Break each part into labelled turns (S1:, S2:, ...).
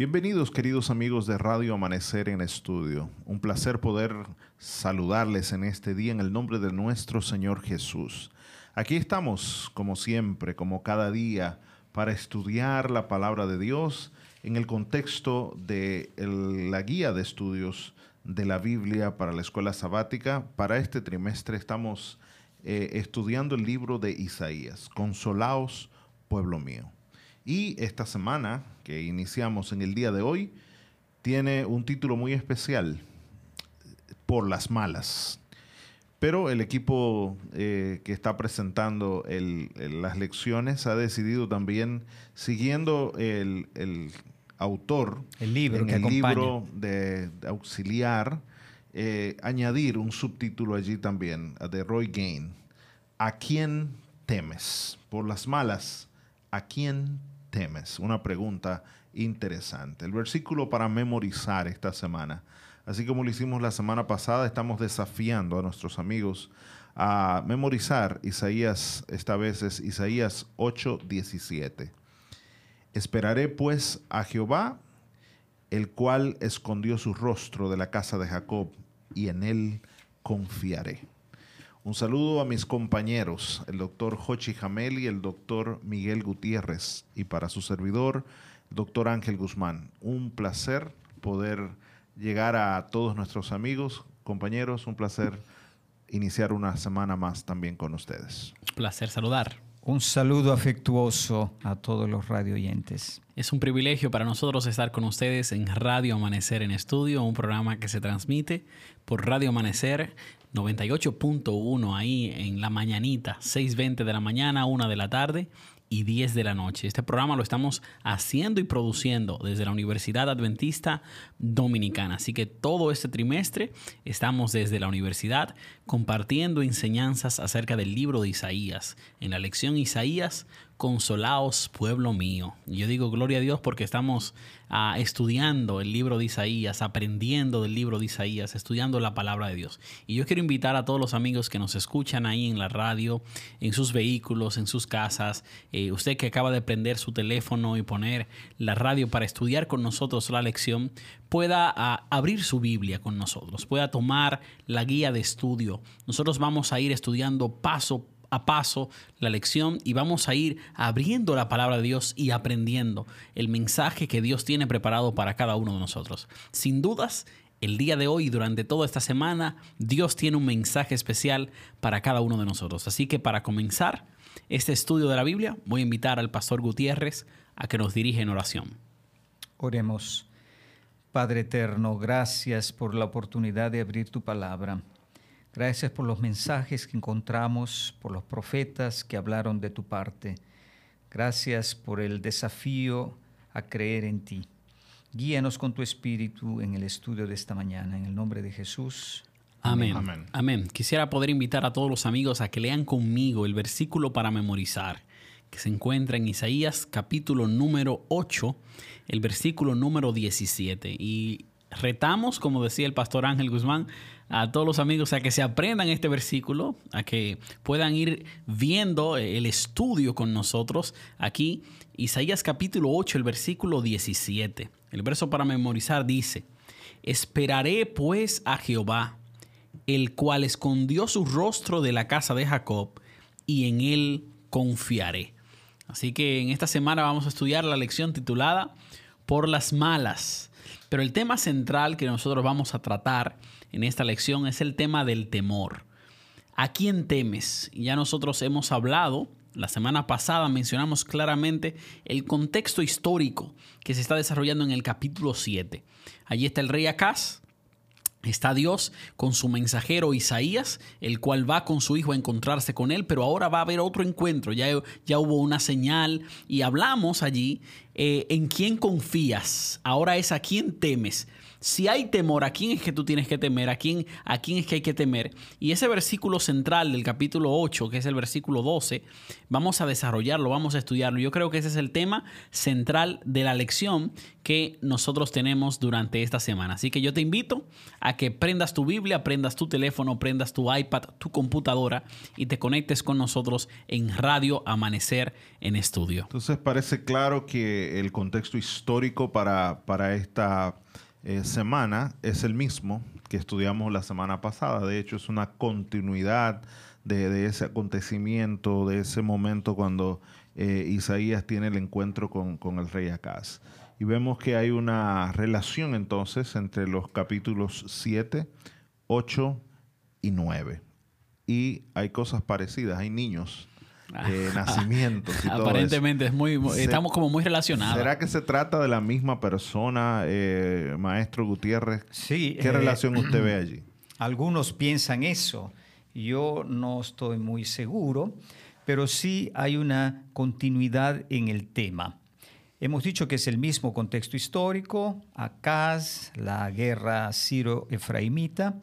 S1: Bienvenidos queridos amigos de Radio Amanecer en Estudio. Un placer poder saludarles en este día en el nombre de nuestro Señor Jesús. Aquí estamos, como siempre, como cada día, para estudiar la palabra de Dios en el contexto de la guía de estudios de la Biblia para la escuela sabática. Para este trimestre estamos eh, estudiando el libro de Isaías, Consolaos, pueblo mío. Y esta semana que iniciamos en el día de hoy tiene un título muy especial, Por las malas. Pero el equipo eh, que está presentando las lecciones ha decidido también, siguiendo el, autor,
S2: el libro,
S1: en el libro de, auxiliar, eh, añadir un subtítulo allí también, de Roy Gain. ¿A quién temes? Por las malas, ¿a quién temes? Una pregunta interesante. El versículo para memorizar esta semana. Así como lo hicimos la semana pasada, estamos desafiando a nuestros amigos a memorizar Isaías, esta vez es Isaías 8:17. Esperaré pues a Jehová, el cual escondió su rostro de la casa de Jacob, y en él confiaré. Un saludo a mis compañeros, el doctor Jochi Jamel y el doctor Miguel Gutiérrez, y para su servidor, el doctor Ángel Guzmán. Un placer poder llegar a todos nuestros amigos, compañeros, un placer iniciar una semana más también con ustedes.
S2: Placer saludar.
S3: Un saludo afectuoso a todos los radio oyentes.
S2: Es un privilegio para nosotros estar con ustedes en Radio Amanecer en Estudio, un programa que se transmite por Radio Amanecer 98.1 ahí en la mañanita, 6.20 de la mañana, 1 de la tarde y 10 de la noche. Este programa lo estamos haciendo y produciendo desde la Universidad Adventista Dominicana. Así que todo este trimestre estamos desde la universidad compartiendo enseñanzas acerca del libro de Isaías. En la lección Isaías consolaos, pueblo mío. Yo digo gloria a Dios porque estamos ah, estudiando el libro de Isaías, aprendiendo del libro de Isaías, estudiando la palabra de Dios. Y yo quiero invitar a todos los amigos que nos escuchan ahí en la radio, en sus vehículos, en sus casas, eh, usted que acaba de prender su teléfono y poner la radio para estudiar con nosotros la lección, pueda ah, abrir su Biblia con nosotros, pueda tomar la guía de estudio. Nosotros vamos a ir estudiando paso a paso la lección y vamos a ir abriendo la palabra de Dios y aprendiendo el mensaje que Dios tiene preparado para cada uno de nosotros. Sin dudas, el día de hoy durante toda esta semana, Dios tiene un mensaje especial para cada uno de nosotros. Así que para comenzar este estudio de la Biblia, voy a invitar al pastor Gutiérrez a que nos dirija en oración.
S3: Oremos. Padre eterno, gracias por la oportunidad de abrir tu palabra. Gracias por los mensajes que encontramos, por los profetas que hablaron de tu parte. Gracias por el desafío a creer en ti. Guíanos con tu espíritu en el estudio de esta mañana. En el nombre de Jesús.
S2: Amén. Amén. Amén. Quisiera poder invitar a todos los amigos a que lean conmigo el versículo para memorizar, que se encuentra en Isaías capítulo número 8, el versículo número 17. Y retamos, como decía el pastor Ángel Guzmán, a todos los amigos a que se aprendan este versículo, a que puedan ir viendo el estudio con nosotros aquí. Isaías capítulo 8, el versículo 17. El verso para memorizar dice, Esperaré pues a Jehová, el cual escondió su rostro de la casa de Jacob, y en él confiaré. Así que en esta semana vamos a estudiar la lección titulada Por las malas. Pero el tema central que nosotros vamos a tratar en esta lección es el tema del temor. ¿A quién temes? Ya nosotros hemos hablado, la semana pasada mencionamos claramente el contexto histórico que se está desarrollando en el capítulo 7. Allí está el rey Acaz, Está Dios con su mensajero Isaías, el cual va con su hijo a encontrarse con él, pero ahora va a haber otro encuentro, ya, ya hubo una señal y hablamos allí eh, en quién confías, ahora es a quién temes. Si hay temor, ¿a quién es que tú tienes que temer? ¿A quién, ¿A quién es que hay que temer? Y ese versículo central del capítulo 8, que es el versículo 12, vamos a desarrollarlo, vamos a estudiarlo. Yo creo que ese es el tema central de la lección que nosotros tenemos durante esta semana. Así que yo te invito a que prendas tu Biblia, prendas tu teléfono, prendas tu iPad, tu computadora y te conectes con nosotros en Radio Amanecer en Estudio.
S1: Entonces parece claro que el contexto histórico para, para esta eh, semana es el mismo que estudiamos la semana pasada. De hecho, es una continuidad de, ese acontecimiento, de ese momento cuando eh, Isaías tiene el encuentro con, el rey Acaz. Y vemos que hay una relación entonces entre los capítulos 7, 8 y 9. Y hay cosas parecidas, hay niños eh, nacimientos y
S2: Aparentemente es muy, estamos como muy relacionados.
S1: ¿Será que se trata de la misma persona, eh, maestro Gutiérrez?
S3: Sí.
S1: ¿Qué
S3: eh,
S1: relación usted ve allí?
S3: Algunos piensan eso. Yo no estoy muy seguro, pero sí hay una continuidad en el tema. Hemos dicho que es el mismo contexto histórico, Acaz, la guerra siro-efraimita,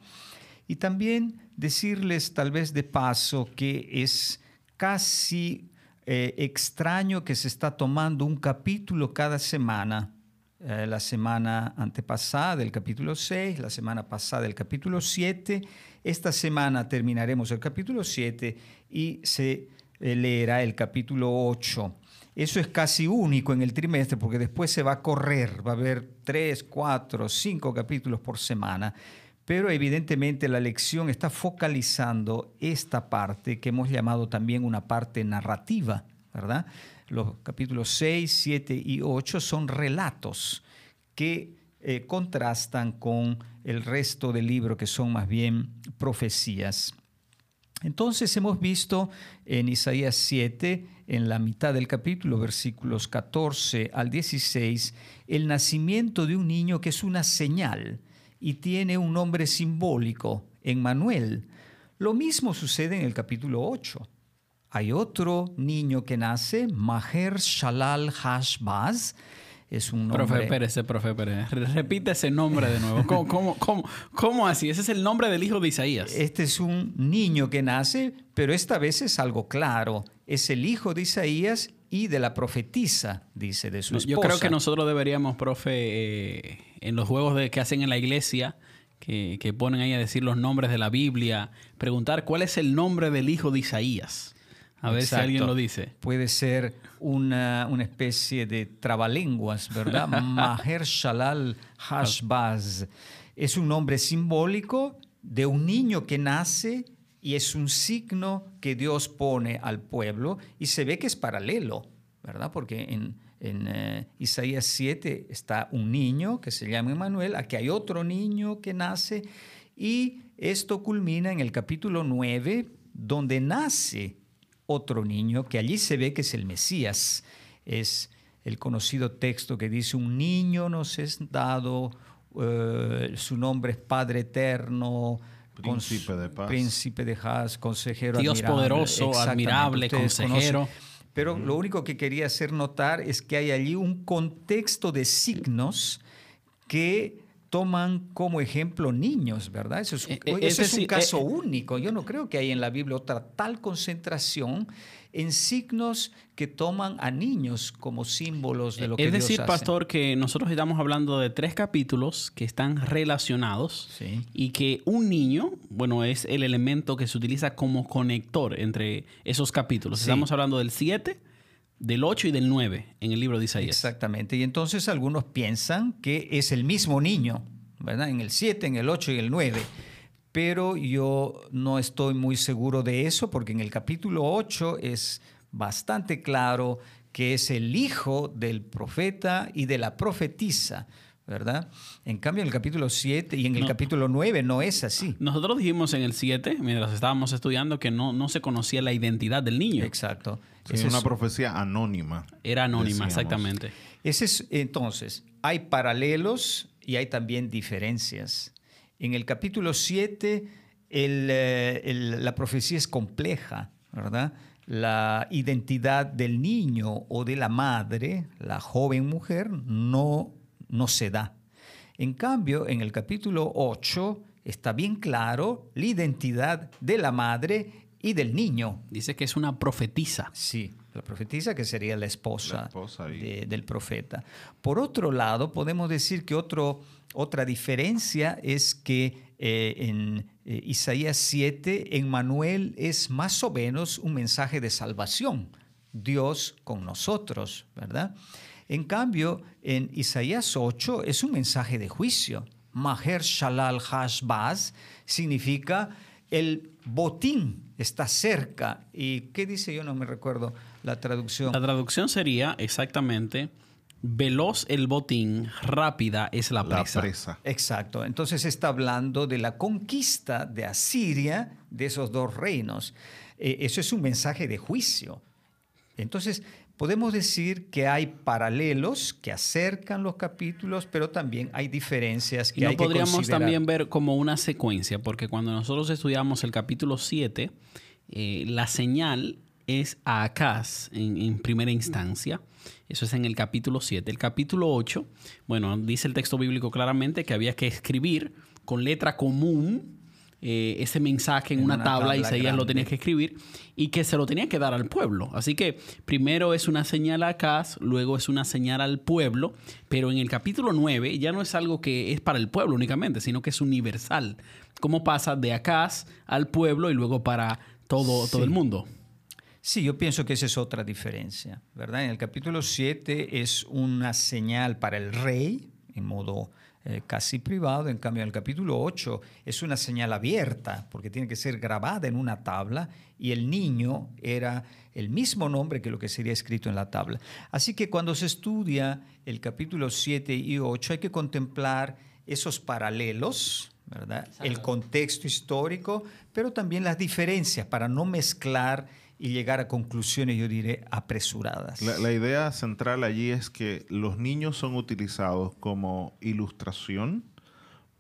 S3: y también decirles tal vez de paso que es casi eh, extraño que se está tomando un capítulo cada semana. Eh, la semana antepasada del capítulo 6, la semana pasada del capítulo 7. Esta semana terminaremos el capítulo 7 y se eh, leerá el capítulo 8. Eso es casi único en el trimestre porque después se va a correr, va a haber tres, cuatro, cinco capítulos por semana. Pero evidentemente la lección está focalizando esta parte que hemos llamado también una parte narrativa, ¿verdad? Los capítulos 6, 7 y 8 son relatos que eh, contrastan con el resto del libro que son más bien profecías. Entonces hemos visto en Isaías 7, en la mitad del capítulo, versículos 14 al 16, el nacimiento de un niño que es una señal y tiene un nombre simbólico, Emmanuel. Lo mismo sucede en el capítulo 8. Hay otro niño que nace, Maher Shalal Hashbaz, es un nombre...
S2: Profe Pérez, profe Pérez. Repite ese nombre de nuevo. ¿Cómo, cómo, cómo, cómo así? Ese es el nombre del hijo de Isaías.
S3: Este es un niño que nace, pero esta vez es algo claro. Es el hijo de Isaías y de la profetisa, dice, de su esposa.
S2: Yo creo que nosotros deberíamos, profe, eh, en los juegos de, que hacen en la iglesia, que, que ponen ahí a decir los nombres de la Biblia, preguntar cuál es el nombre del hijo de Isaías. A ver si alguien lo dice.
S3: Puede ser una, una especie de trabalenguas, ¿verdad? Maher Shalal Hashbaz. Es un nombre simbólico de un niño que nace y es un signo que Dios pone al pueblo y se ve que es paralelo, ¿verdad? Porque en, eh, Isaías 7 está un niño que se llama Emanuel, aquí hay otro niño que nace y esto culmina en el capítulo 9 donde nace otro niño, que allí se ve que es el Mesías. Es el conocido texto que dice, un niño nos es dado, eh, su nombre es Padre Eterno,
S1: Príncipe de paz.
S3: Príncipe de paz, consejero
S2: Dios poderoso, admirable, consejero.
S3: Pero lo único que quería hacer notar es que hay allí un contexto de signos que toman como ejemplo niños, ¿verdad? Eso es, un eh, caso eh, único. Yo no creo que hay en la Biblia otra tal concentración en signos que toman a niños como símbolos de lo que Es
S2: decir, pastor, que nosotros estamos hablando de tres capítulos que están relacionados y que un niño, bueno, es el elemento que se utiliza como conector entre esos capítulos. Estamos hablando del 7, del 8 y del 9 en el libro de Isaías.
S3: Exactamente. Y entonces algunos piensan que es el mismo niño, ¿verdad? En el 7, en el 8 y el 9. Pero yo no estoy muy seguro de eso porque en el capítulo 8 es bastante claro que es el hijo del profeta y de la profetisa. ¿Verdad? En cambio, en el capítulo 7 y en el capítulo 9 no es así.
S2: Nosotros dijimos en el 7, mientras estábamos estudiando, que no, no se conocía la identidad del niño.
S3: Exacto.
S1: Es una profecía anónima.
S2: Era anónima, exactamente.
S3: Ese es, entonces, hay paralelos y hay también diferencias. En el capítulo 7, eh, la profecía es compleja, ¿verdad? La identidad del niño o de la madre, la joven mujer, no no se da. En cambio, en el capítulo 8 está bien claro la identidad de la madre y del niño.
S2: Dice que es una profetisa.
S3: Sí, la profetisa que sería la esposa,
S1: La esposa y-
S3: de- del profeta. Por otro lado, podemos decir que otro, otra diferencia es que eh, en eh, Isaías 7, en Manuel es más o menos un mensaje de salvación, Dios con nosotros, ¿verdad? En cambio, en Isaías 8 es un mensaje de juicio. Maher Shalal Hashbaz significa el botín está cerca. ¿Y qué dice? Yo no me recuerdo la traducción.
S2: La traducción sería exactamente veloz el botín, rápida es la presa.
S3: Exacto. Entonces está hablando de la conquista de Asiria de esos dos reinos. Eh, eso es un mensaje de juicio. Entonces, podemos decir que hay paralelos que acercan los capítulos, pero también hay diferencias que
S2: Y no
S3: hay que
S2: podríamos
S3: considerar.
S2: también ver como una secuencia, porque cuando nosotros estudiamos el capítulo 7, eh, la señal es a Acaz en, en primera instancia. Eso es en el capítulo 7. El capítulo 8, bueno, dice el texto bíblico claramente que había que escribir con letra común eh, ese mensaje en,
S3: En
S2: una,
S3: una
S2: tabla,
S3: tabla
S2: Isaías lo tenía que escribir y que se lo tenía que dar al pueblo. Así que primero es una señal a Acaz, luego es una señal al pueblo, pero en el capítulo 9 ya no es algo que es para el pueblo únicamente, sino que es universal. ¿Cómo pasa de Acaz al pueblo y luego para todo, todo el mundo?
S3: Sí, yo pienso que esa es otra diferencia, ¿verdad? En el capítulo 7 es una señal para el rey, en modo eh, casi privado, en cambio en el capítulo 8 es una señal abierta, porque tiene que ser grabada en una tabla, y el niño era el mismo nombre que lo que sería escrito en la tabla. Así que cuando se estudia el capítulo 7 y 8 hay que contemplar esos paralelos, ¿verdad? El contexto histórico, pero también las diferencias para no mezclar y llegar a conclusiones, yo diré, apresuradas.
S1: La, idea central allí es que los niños son utilizados como ilustración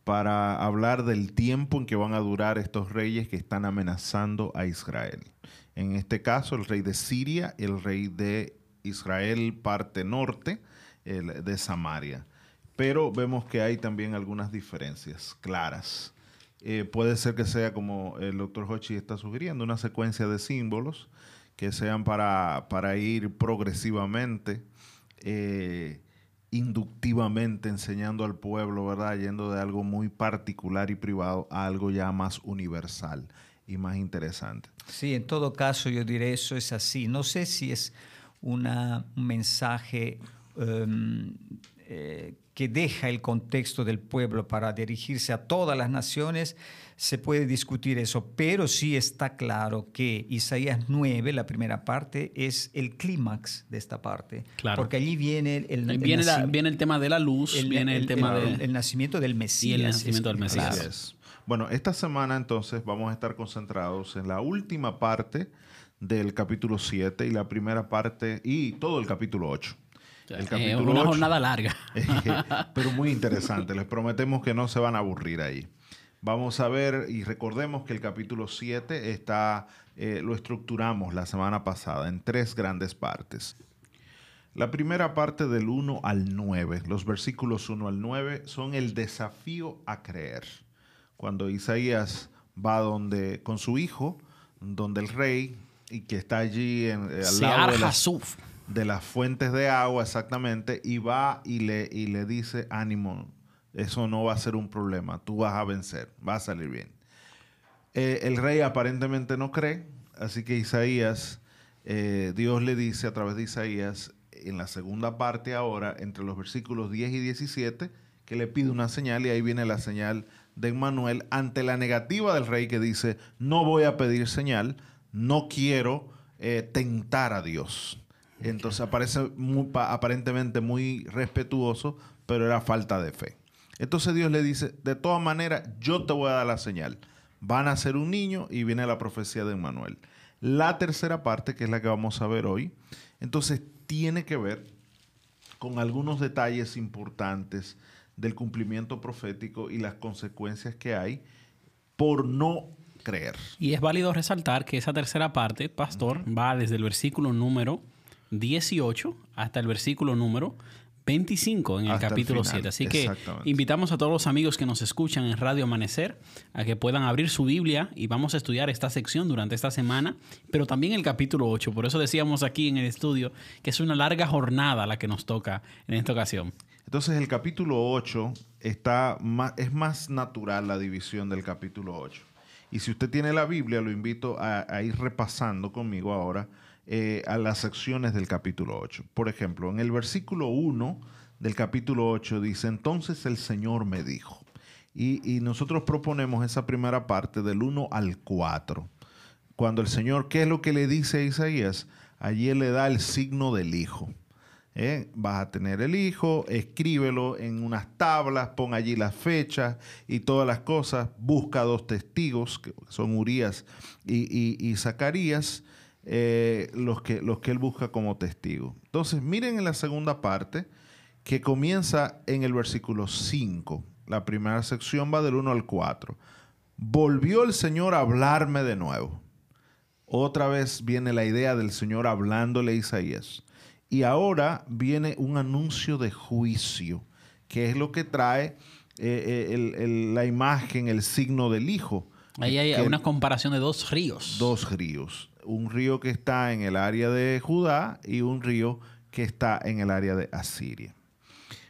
S1: para hablar del tiempo en que van a durar estos reyes que están amenazando a Israel. En este caso, el rey de Siria, el rey de Israel parte norte, el de Samaria. Pero vemos que hay también algunas diferencias claras. Eh, puede ser que sea como el doctor Hochi está sugiriendo, una secuencia de símbolos que sean para, para ir progresivamente, eh, inductivamente enseñando al pueblo, ¿verdad? Yendo de algo muy particular y privado a algo ya más universal y más interesante.
S3: Sí, en todo caso yo diré eso es así. No sé si es una, un mensaje em, eh, que deja el contexto del pueblo para dirigirse a todas las naciones, se puede discutir eso, pero sí está claro que Isaías 9, la primera parte, es el clímax de esta parte.
S2: Claro.
S3: Porque allí viene el, el
S2: viene, la-
S3: nacim-
S2: viene el tema de la luz,
S3: el-
S2: viene el,
S3: el-
S2: tema
S3: el-
S2: de...
S3: el nacimiento del Mesías.
S2: nacimiento del
S3: es-
S2: Mesías.
S3: claro.
S1: Bueno, esta semana entonces vamos a estar concentrados en la última parte del capítulo 7 y la primera parte y todo el capítulo 8. El
S2: Eh,
S1: capítulo
S2: una
S1: 8.
S2: jornada larga.
S1: pero muy interesante. Les prometemos que no se van a aburrir ahí. Vamos a ver y recordemos que el capítulo 7 está, eh, lo estructuramos la semana pasada en tres grandes partes. La primera parte del 1 al 9, los versículos 1 al 9, son el desafío a creer. Cuando Isaías va donde, con su hijo, donde el rey, y que está allí en, eh, al lado de
S2: Hasuf.
S1: De las fuentes de agua, exactamente, y va y le, y le dice, ánimo, eso no va a ser un problema, tú vas a vencer, va a salir bien. Eh, el rey aparentemente no cree, así que Isaías, eh, Dios le dice a través de Isaías, en la segunda parte ahora, entre los versículos 10 y 17, que le pide una señal y ahí viene la señal de Emmanuel ante la negativa del rey que dice, no voy a pedir señal, no quiero eh, tentar a Dios. Entonces aparece muy, pa- aparentemente muy respetuoso, pero era falta de fe. Entonces Dios le dice, de todas maneras, yo te voy a dar la señal. Van a ser un niño y viene la profecía de Emmanuel. La tercera parte, que es la que vamos a ver hoy, entonces tiene que ver con algunos detalles importantes del cumplimiento profético y las consecuencias que hay por no creer.
S2: Y es válido resaltar que esa tercera parte, pastor, va desde el versículo número 18 hasta el versículo número 25 en el
S1: Hasta el
S2: capítulo
S1: final,
S2: 7. Así que invitamos a todos los amigos que nos escuchan en Radio Amanecer a que puedan abrir su Biblia y vamos a estudiar esta sección durante esta semana, pero también el capítulo 8. Por eso decíamos aquí en el estudio que es una larga jornada la que nos toca en esta ocasión.
S1: Entonces el capítulo 8 está más, es más natural la división del capítulo 8. Y si usted tiene la Biblia, lo invito a, a ir repasando conmigo ahora eh, a las secciones del capítulo 8. Por ejemplo, en el versículo 1 del capítulo 8 dice, entonces el Señor me dijo. Y, nosotros proponemos esa primera parte del 1 al 4. Cuando el Señor, ¿qué es lo que le dice a Isaías? Allí le da el signo del Hijo. ¿eh? Vas a tener el hijo, escríbelo en unas tablas, pon allí las fechas y todas las cosas, busca dos testigos, que son Urias y Zacarías, eh, los, que, los que él busca como testigo. Entonces, miren en la segunda parte, que comienza en el versículo 5. La primera sección va del 1 al 4. Volvió el Señor a hablarme de nuevo. Otra vez viene la idea del Señor hablándole a Isaías. Y ahora viene un anuncio de juicio, que es lo que trae eh, eh, el- el- la imagen, el signo del Hijo.
S2: Ahí hay
S1: Que-
S2: una comparación de dos ríos.
S1: dos ríos. Un río que está en el área de Judá y un río que está en el área de Asiria.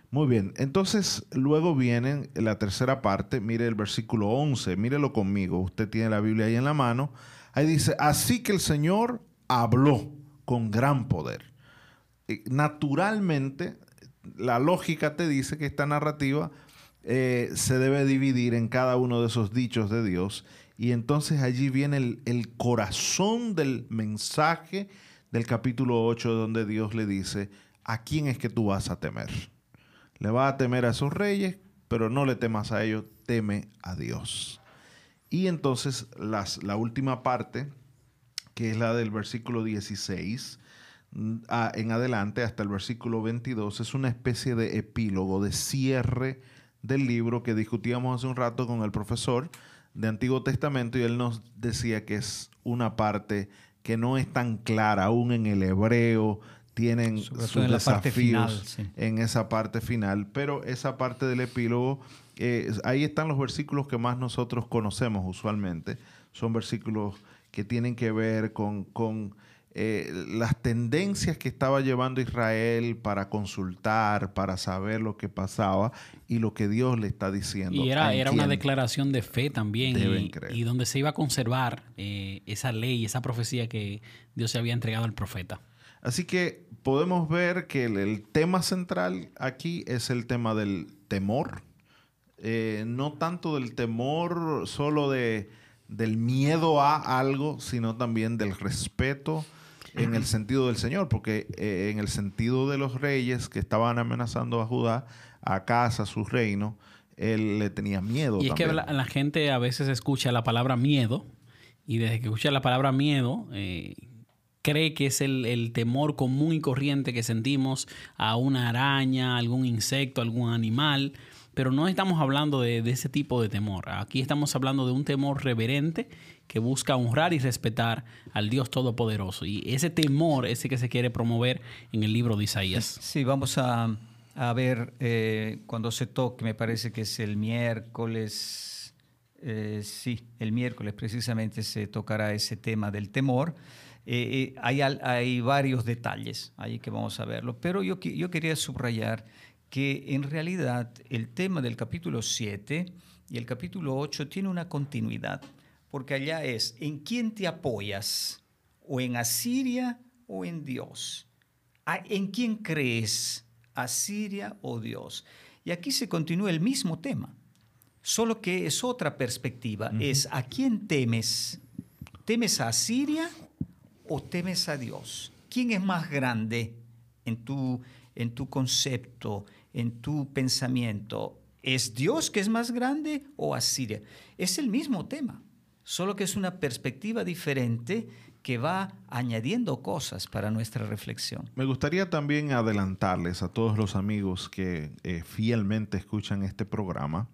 S1: Muy bien, entonces luego viene la tercera parte, mire el versículo 11, mírelo conmigo, usted tiene la Biblia ahí en la mano, ahí dice, así que el Señor habló con gran poder. Naturalmente, la lógica te dice que esta narrativa eh, se debe dividir en cada uno de esos dichos de Dios. Y entonces allí viene el, corazón del mensaje del capítulo 8 donde Dios le dice, ¿a quién es que tú vas a temer? Le vas a temer a esos reyes, pero no le temas a ellos, teme a Dios. Y entonces las, la última parte, que es la del versículo 16 mm, en adelante hasta el versículo 22, es una especie de epílogo, de cierre del libro que discutíamos hace un rato con el profesor de Antiguo Testamento y él nos decía que es una parte que no es tan clara aún en el hebreo, tienen sus
S3: en
S1: desafíos
S3: final, sí.
S1: en esa parte final, pero esa parte del epílogo, eh, ahí están los versículos que más nosotros conocemos usualmente. Son versículos que tienen que ver con, con, eh, las tendencias que estaba llevando Israel para consultar, para saber lo que pasaba y lo que Dios le está diciendo.
S2: Y era, era una declaración de fe también. Y, y donde se iba a conservar eh, esa ley, esa profecía que Dios se había entregado al profeta.
S1: Así que podemos ver que el, el tema central aquí es el tema del temor. Eh, no tanto del temor solo de, del miedo a algo, sino también del respeto en el sentido del Señor, porque eh, en el sentido de los reyes que estaban amenazando a Judá, a casa, a su reino, él le tenía miedo.
S2: Y es que la, la gente a veces escucha la palabra miedo y desde que escucha la palabra miedo eh, cree que es el, el temor común y corriente que sentimos a una araña, algún insecto, algún animal, pero no estamos hablando de, ese tipo de temor. Aquí estamos hablando de un temor reverente que busca honrar y respetar al Dios Todopoderoso. Y ese temor es el que se quiere promover en el libro de Isaías.
S3: Sí, vamos a, ver eh, cuando se toque, me parece que es el miércoles, eh, sí, el miércoles precisamente se tocará ese tema del temor. Eh, hay, varios detalles ahí que vamos a verlo, pero yo quería subrayar que en realidad el tema del capítulo 7 y el capítulo 8 tiene una continuidad, porque allá es, ¿en quién te apoyas? ¿O en Asiria o en Dios? ¿A- ¿En quién crees? ¿Asiria o Dios? Y aquí se continúa el mismo tema, solo que es otra perspectiva. Es ¿a quién temes? ¿Temes a Asiria o temes a Dios? ¿Quién es más grande en tu, en tu concepto, en tu pensamiento? ¿Es Dios que es más grande o Asiria? Es el mismo tema, solo que es una perspectiva diferente que va añadiendo cosas para nuestra reflexión.
S1: Me gustaría también adelantarles a todos los amigos que eh, fielmente escuchan este programa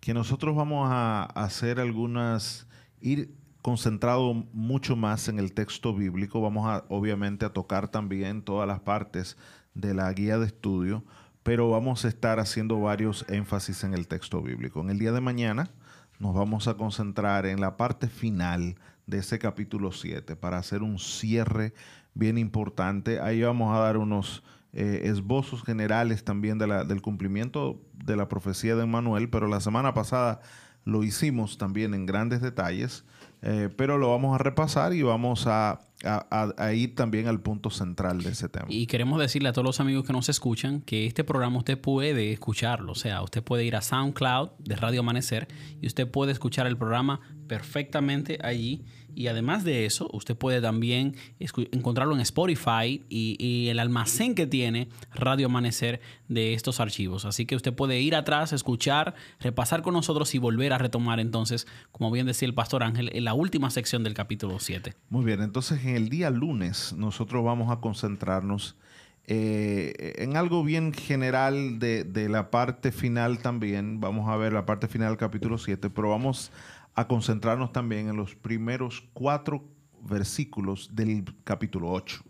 S1: que nosotros vamos a hacer algunas, ir concentrado mucho más en el texto bíblico, vamos a obviamente a tocar también todas las partes de la guía de estudio, pero vamos a estar haciendo varios énfasis en el texto bíblico. En el día de mañana nos vamos a concentrar en la parte final de ese capítulo 7 para hacer un cierre bien importante. Ahí vamos a dar unos eh, esbozos generales también del cumplimiento de la profecía de Manuel, pero la semana pasada lo hicimos también en grandes detalles, eh, pero lo vamos a repasar y vamos a, a, ir también al punto central de ese tema.
S2: Y queremos decirle a todos los amigos que nos escuchan que este programa usted puede escucharlo, o sea, usted puede ir a SoundCloud de Radio Amanecer y usted puede escuchar el programa perfectamente allí y además de eso, usted puede también encontrarlo en Spotify y, el almacén que tiene Radio Amanecer de estos archivos. Así que usted puede ir atrás, escuchar, repasar con nosotros y volver a retomar entonces, como bien decía el pastor Ángel, en la última sección del capítulo 7.
S1: Muy bien, entonces en el día lunes nosotros vamos a concentrarnos eh, en algo bien general de, de, la parte final también. Vamos a ver la parte final del capítulo 7, pero vamos a concentrarnos también en los primeros cuatro versículos del capítulo 8.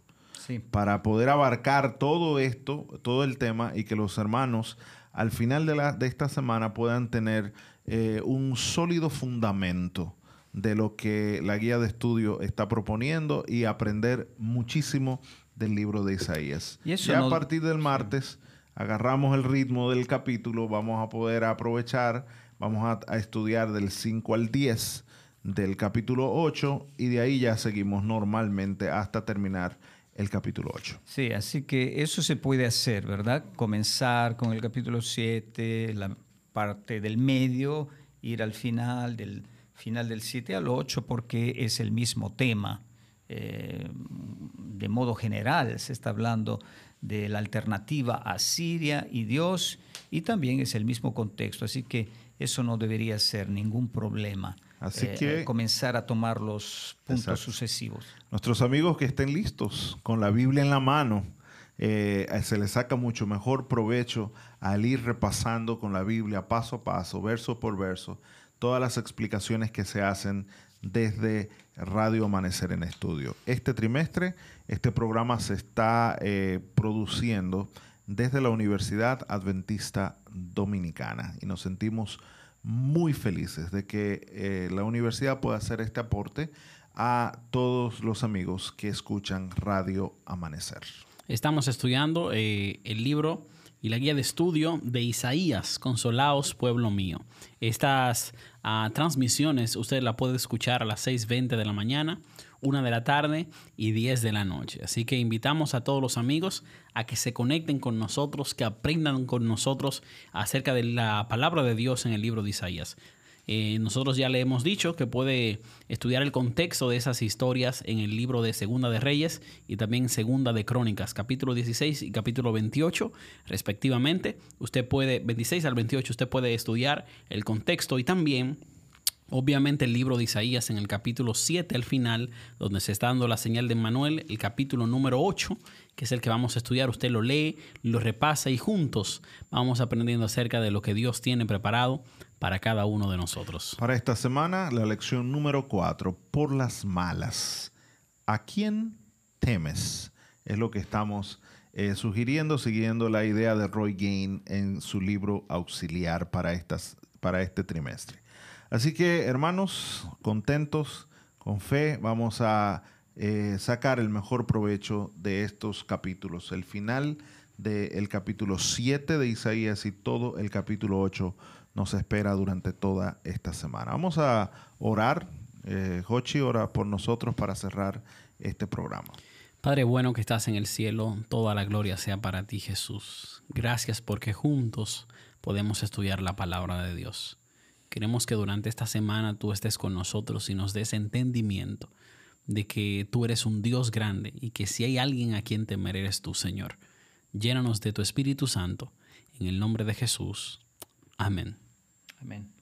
S1: Para poder abarcar todo esto, todo el tema y que los hermanos al final de, la, de esta semana puedan tener eh, un sólido fundamento de lo que la guía de estudio está proponiendo y aprender muchísimo del libro de Isaías. Y ya a partir del martes agarramos el ritmo del capítulo, vamos a poder aprovechar Vamos a, estudiar del 5 al 10 del capítulo 8 y de ahí ya seguimos normalmente hasta terminar el capítulo 8.
S3: Sí, así que eso se puede hacer, ¿verdad? Comenzar con el capítulo 7, la parte del medio, ir al final, del final del 7 al 8, porque es el mismo tema. Eh, de modo general se está hablando de la alternativa a Siria y Dios, y también es el mismo contexto. Así que eso no debería ser ningún problema. Así eh, que comenzar a tomar los puntos sucesivos.
S1: Nuestros amigos que estén listos con la Biblia en la mano, eh, se les saca mucho mejor provecho al ir repasando con la Biblia paso a paso, verso por verso, todas las explicaciones que se hacen desde Radio Amanecer en Estudio. Este trimestre, este programa se está eh, produciendo desde la Universidad Adventista Dominicana y nos sentimos muy felices de que eh, la universidad pueda hacer este aporte a todos los amigos que escuchan Radio Amanecer.
S2: Estamos estudiando eh, el libro y la guía de estudio de Isaías, Consolaos, pueblo mío. Estas ah, transmisiones usted la puede escuchar a las 6.20 de la mañana una de la tarde y 10 de la noche. Así que invitamos a todos los amigos a que se conecten con nosotros, que aprendan con nosotros acerca de la palabra de Dios en el libro de Isaías. Eh, nosotros ya le hemos dicho que puede estudiar el contexto de esas historias en el libro de Segunda de Reyes y también Segunda de Crónicas, capítulo 16 y capítulo 28, respectivamente. Usted puede, 26 al 28, usted puede estudiar el contexto y también Obviamente el libro de Isaías en el capítulo 7 al final, donde se está dando la señal de Manuel, el capítulo número 8, que es el que vamos a estudiar, usted lo lee, lo repasa y juntos vamos aprendiendo acerca de lo que Dios tiene preparado para cada uno de nosotros.
S1: Para esta semana, la lección número 4, por las malas. ¿A quién temes? Es lo que estamos eh, sugiriendo, siguiendo la idea de Roy Gain en su libro auxiliar para, estas, para este trimestre. Así que, hermanos, contentos, con fe, vamos a eh, sacar el mejor provecho de estos capítulos. El final del capítulo 7 de Isaías y todo el capítulo 8 nos espera durante toda esta semana. Vamos a orar. Eh, ora por nosotros para cerrar este programa.
S2: Padre bueno que estás en el cielo, toda la gloria sea para ti Jesús. Gracias porque juntos podemos estudiar la palabra de Dios. Queremos que durante esta semana tú estés con nosotros y nos des entendimiento de que tú eres un Dios grande y que si hay alguien a quien temer eres tú, Señor. Llénanos de tu Espíritu Santo. En el nombre de Jesús. Amén.
S3: Amén.